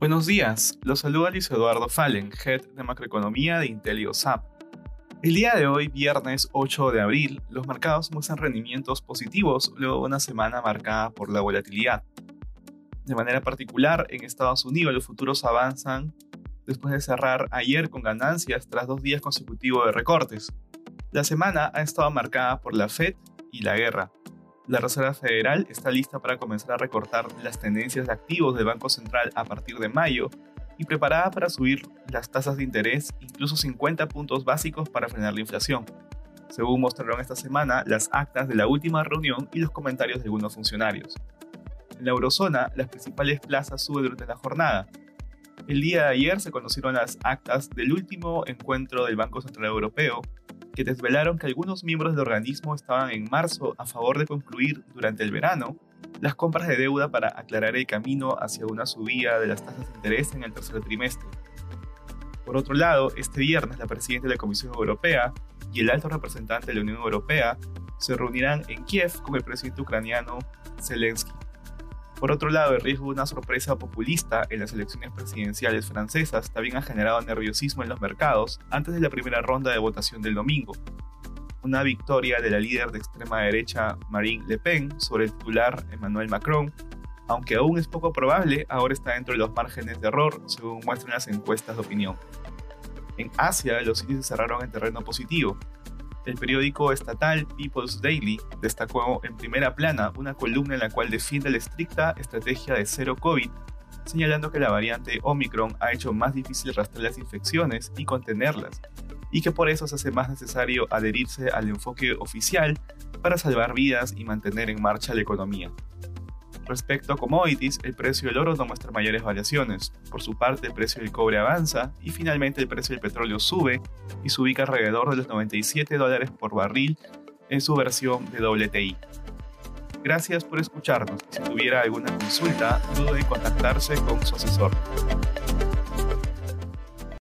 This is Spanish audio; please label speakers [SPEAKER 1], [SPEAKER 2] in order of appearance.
[SPEAKER 1] Buenos días, los saluda Luis Eduardo Fallen, Head de Macroeconomía de IntelioSAP. El día de hoy, viernes 8 de abril, los mercados muestran rendimientos positivos luego de una semana marcada por la volatilidad. De manera particular, en Estados Unidos los futuros avanzan después de cerrar ayer con ganancias tras dos días consecutivos de recortes. La semana ha estado marcada por la Fed y la guerra, la Reserva Federal está lista para comenzar a recortar las tendencias de activos del Banco Central a partir de mayo y preparada para subir las tasas de interés incluso 50 puntos básicos para frenar la inflación, según mostraron esta semana las actas de la última reunión y los comentarios de algunos funcionarios. En la eurozona, las principales plazas suben durante la jornada. El día de ayer se conocieron las actas del último encuentro del Banco Central Europeo, que desvelaron que algunos miembros del organismo estaban en marzo a favor de concluir durante el verano las compras de deuda para aclarar el camino hacia una subida de las tasas de interés en el tercer trimestre. Por otro lado, este viernes la presidenta de la Comisión Europea y el alto representante de la Unión Europea se reunirán en Kiev con el presidente ucraniano Zelensky. Por otro lado, el riesgo de una sorpresa populista en las elecciones presidenciales francesas también ha generado nerviosismo en los mercados antes de la primera ronda de votación del domingo. Una victoria de la líder de extrema derecha Marine Le Pen sobre el titular Emmanuel Macron, aunque aún es poco probable, ahora está dentro de los márgenes de error, según muestran las encuestas de opinión. En Asia, los índices cerraron en terreno positivo, el periódico estatal People's Daily destacó en primera plana una columna en la cual defiende la estricta estrategia de cero COVID, señalando que la variante Omicron ha hecho más difícil rastrear las infecciones y contenerlas, y que por eso se hace más necesario adherirse al enfoque oficial para salvar vidas y mantener en marcha la economía. Respecto a commodities, el precio del oro no muestra mayores variaciones. Por su parte, el precio del cobre avanza y finalmente el precio del petróleo sube y se ubica alrededor de los 97 dólares por barril en su versión de WTI. Gracias por escucharnos. Si tuviera alguna consulta, dude en contactarse con su asesor.